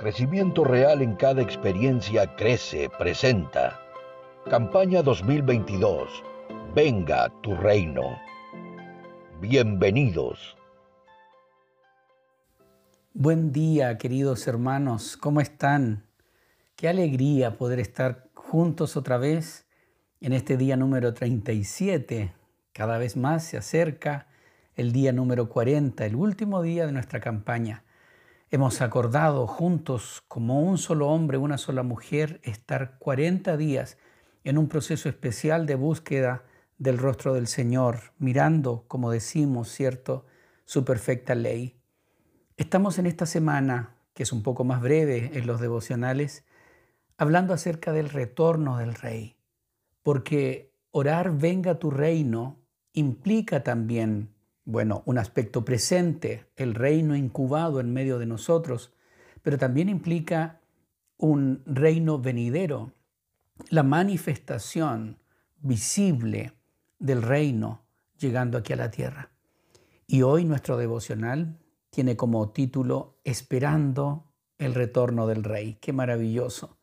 Crecimiento Real en cada experiencia crece, presenta. Campaña 2022. Venga tu reino. Bienvenidos. Buen día, queridos hermanos. ¿Cómo están? Qué alegría poder estar juntos otra vez en este día número 37. Cada vez más se acerca el día número 40, el último día de nuestra campaña. Hemos acordado juntos, como un solo hombre, una sola mujer, estar 40 días en un proceso especial de búsqueda del rostro del Señor, mirando, como decimos, ¿cierto?, su perfecta ley. Estamos en esta semana, que es un poco más breve en los devocionales, hablando acerca del retorno del Rey, porque orar venga tu reino implica también bueno, un aspecto presente, el reino incubado en medio de nosotros, pero también implica un reino venidero, la manifestación visible del reino llegando aquí a la tierra. Y hoy nuestro devocional tiene como título Esperando el retorno del rey. Qué maravilloso.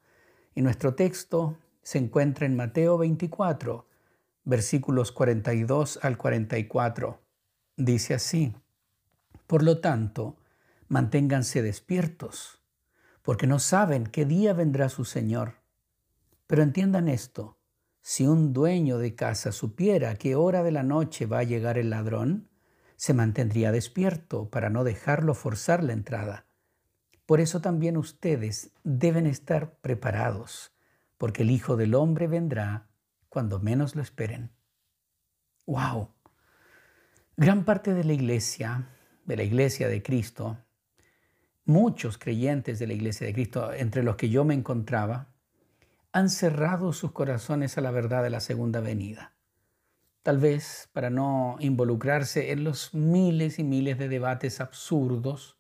Y nuestro texto se encuentra en Mateo 24, versículos 42 al 44 dice así, por lo tanto, manténganse despiertos, porque no saben qué día vendrá su Señor. Pero entiendan esto, si un dueño de casa supiera qué hora de la noche va a llegar el ladrón, se mantendría despierto para no dejarlo forzar la entrada. Por eso también ustedes deben estar preparados, porque el Hijo del Hombre vendrá cuando menos lo esperen. ¡Wow! Gran parte de la iglesia, de la iglesia de Cristo, muchos creyentes de la iglesia de Cristo, entre los que yo me encontraba, han cerrado sus corazones a la verdad de la segunda venida. Tal vez para no involucrarse en los miles y miles de debates absurdos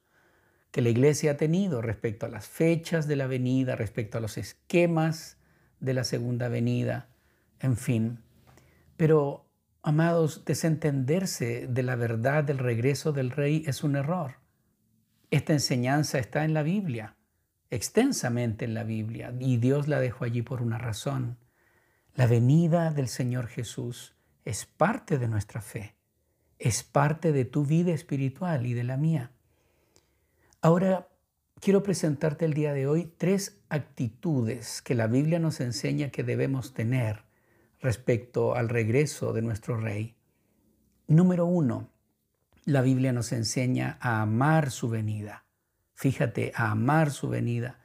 que la iglesia ha tenido respecto a las fechas de la venida, respecto a los esquemas de la segunda venida, en fin. Pero Amados, desentenderse de la verdad del regreso del rey es un error. Esta enseñanza está en la Biblia, extensamente en la Biblia, y Dios la dejó allí por una razón. La venida del Señor Jesús es parte de nuestra fe, es parte de tu vida espiritual y de la mía. Ahora, quiero presentarte el día de hoy tres actitudes que la Biblia nos enseña que debemos tener respecto al regreso de nuestro Rey. Número uno, la Biblia nos enseña a amar su venida. Fíjate, a amar su venida.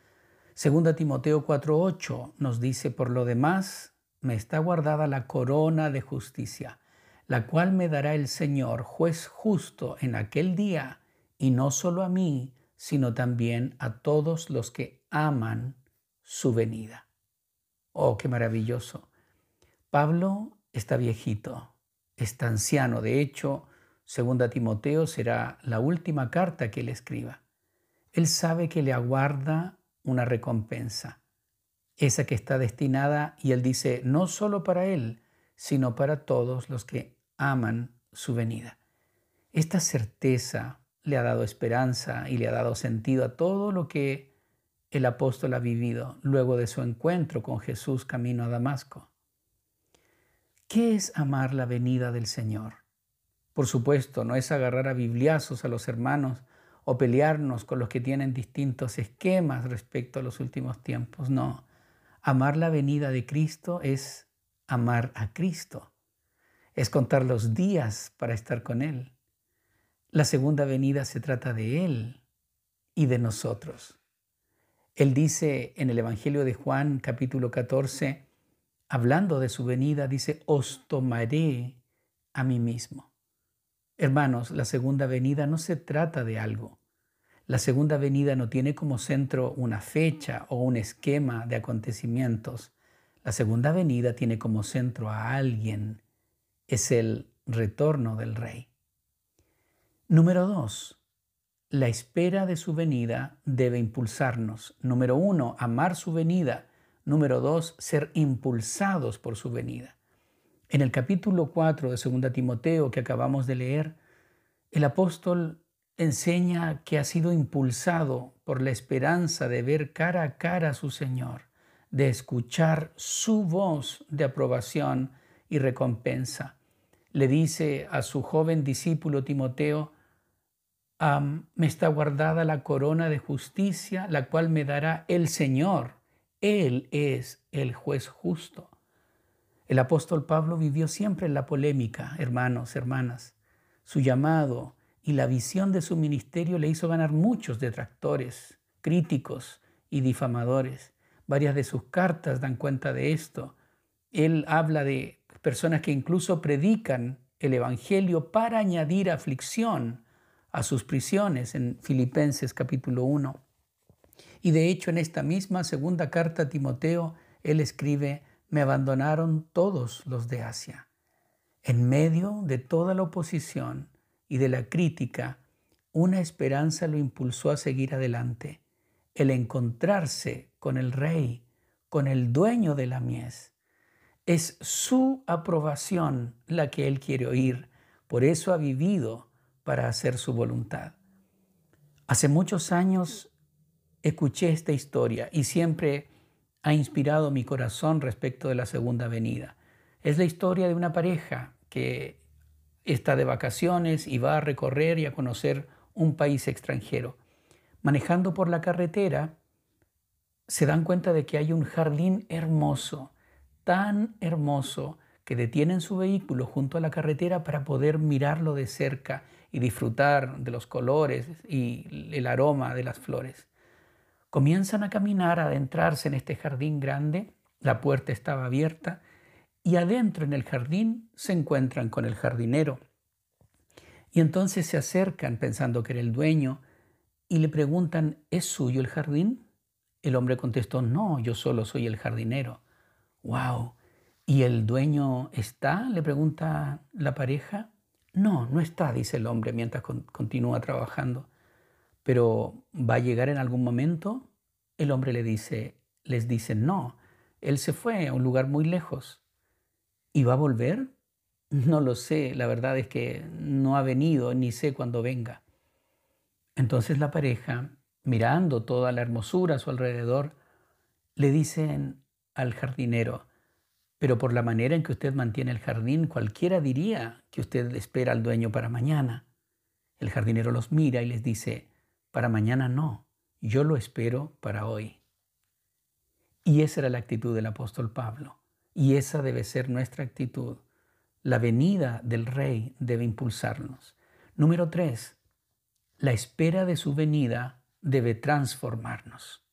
Segunda Timoteo 4:8 nos dice, por lo demás, me está guardada la corona de justicia, la cual me dará el Señor, juez justo, en aquel día, y no solo a mí, sino también a todos los que aman su venida. Oh, qué maravilloso. Pablo está viejito, está anciano. De hecho, segunda Timoteo será la última carta que él escriba. Él sabe que le aguarda una recompensa, esa que está destinada, y él dice, no solo para él, sino para todos los que aman su venida. Esta certeza le ha dado esperanza y le ha dado sentido a todo lo que el apóstol ha vivido luego de su encuentro con Jesús camino a Damasco. ¿Qué es amar la venida del Señor? Por supuesto, no es agarrar a bibliazos a los hermanos o pelearnos con los que tienen distintos esquemas respecto a los últimos tiempos. No, amar la venida de Cristo es amar a Cristo, es contar los días para estar con Él. La segunda venida se trata de Él y de nosotros. Él dice en el Evangelio de Juan capítulo 14, hablando de su venida, dice, os tomaré a mí mismo. Hermanos, la segunda venida no se trata de algo. La segunda venida no tiene como centro una fecha o un esquema de acontecimientos. La segunda venida tiene como centro a alguien. Es el retorno del rey. Número dos, la espera de su venida debe impulsarnos. Número uno, amar su venida Número dos, ser impulsados por su venida. En el capítulo 4 de 2 Timoteo que acabamos de leer, el apóstol enseña que ha sido impulsado por la esperanza de ver cara a cara a su Señor, de escuchar su voz de aprobación y recompensa. Le dice a su joven discípulo Timoteo, me está guardada la corona de justicia, la cual me dará el Señor. Él es el juez justo. El apóstol Pablo vivió siempre en la polémica, hermanos, hermanas. Su llamado y la visión de su ministerio le hizo ganar muchos detractores, críticos y difamadores. Varias de sus cartas dan cuenta de esto. Él habla de personas que incluso predican el Evangelio para añadir aflicción a sus prisiones en Filipenses capítulo 1. Y de hecho en esta misma segunda carta a Timoteo, él escribe, me abandonaron todos los de Asia. En medio de toda la oposición y de la crítica, una esperanza lo impulsó a seguir adelante, el encontrarse con el rey, con el dueño de la mies. Es su aprobación la que él quiere oír, por eso ha vivido para hacer su voluntad. Hace muchos años escuché esta historia y siempre ha inspirado mi corazón respecto de la segunda venida. Es la historia de una pareja que está de vacaciones y va a recorrer y a conocer un país extranjero. Manejando por la carretera, se dan cuenta de que hay un jardín hermoso, tan hermoso, que detienen su vehículo junto a la carretera para poder mirarlo de cerca y disfrutar de los colores y el aroma de las flores. Comienzan a caminar, a adentrarse en este jardín grande, la puerta estaba abierta y adentro en el jardín se encuentran con el jardinero. Y entonces se acercan pensando que era el dueño y le preguntan, ¿es suyo el jardín? El hombre contestó, no, yo solo soy el jardinero. ¡Wow! ¿Y el dueño está? le pregunta la pareja. No, no está, dice el hombre mientras continúa trabajando. Pero va a llegar en algún momento. El hombre le dice, les dice, no, él se fue a un lugar muy lejos. ¿Y va a volver? No lo sé, la verdad es que no ha venido ni sé cuándo venga. Entonces la pareja, mirando toda la hermosura a su alrededor, le dicen al jardinero, pero por la manera en que usted mantiene el jardín, cualquiera diría que usted espera al dueño para mañana. El jardinero los mira y les dice, para mañana no, yo lo espero para hoy. Y esa era la actitud del apóstol Pablo, y esa debe ser nuestra actitud. La venida del rey debe impulsarnos. Número tres, la espera de su venida debe transformarnos.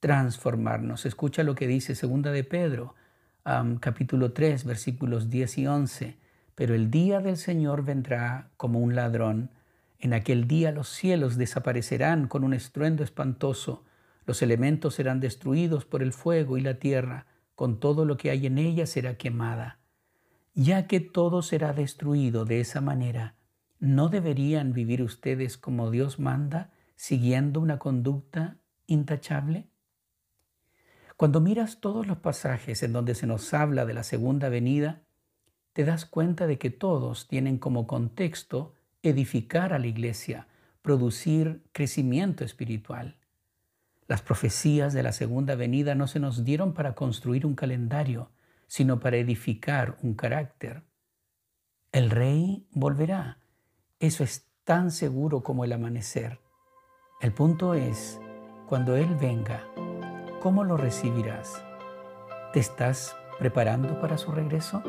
Transformarnos. Escucha lo que dice segunda de Pedro capítulo 3, versículos 10 y 11. Pero el día del Señor vendrá como un ladrón. En aquel día los cielos desaparecerán con un estruendo espantoso, los elementos serán destruidos por el fuego y la tierra, con todo lo que hay en ella será quemada. Ya que todo será destruido de esa manera, ¿no deberían vivir ustedes como Dios manda, siguiendo una conducta intachable? Cuando miras todos los pasajes en donde se nos habla de la segunda venida, te das cuenta de que todos tienen como contexto edificar a la iglesia, producir crecimiento espiritual. Las profecías de la segunda venida no se nos dieron para construir un calendario, sino para edificar un carácter. El rey volverá. Eso es tan seguro como el amanecer. El punto es, cuando Él venga, ¿Cómo lo recibirás? ¿Te estás preparando para su regreso?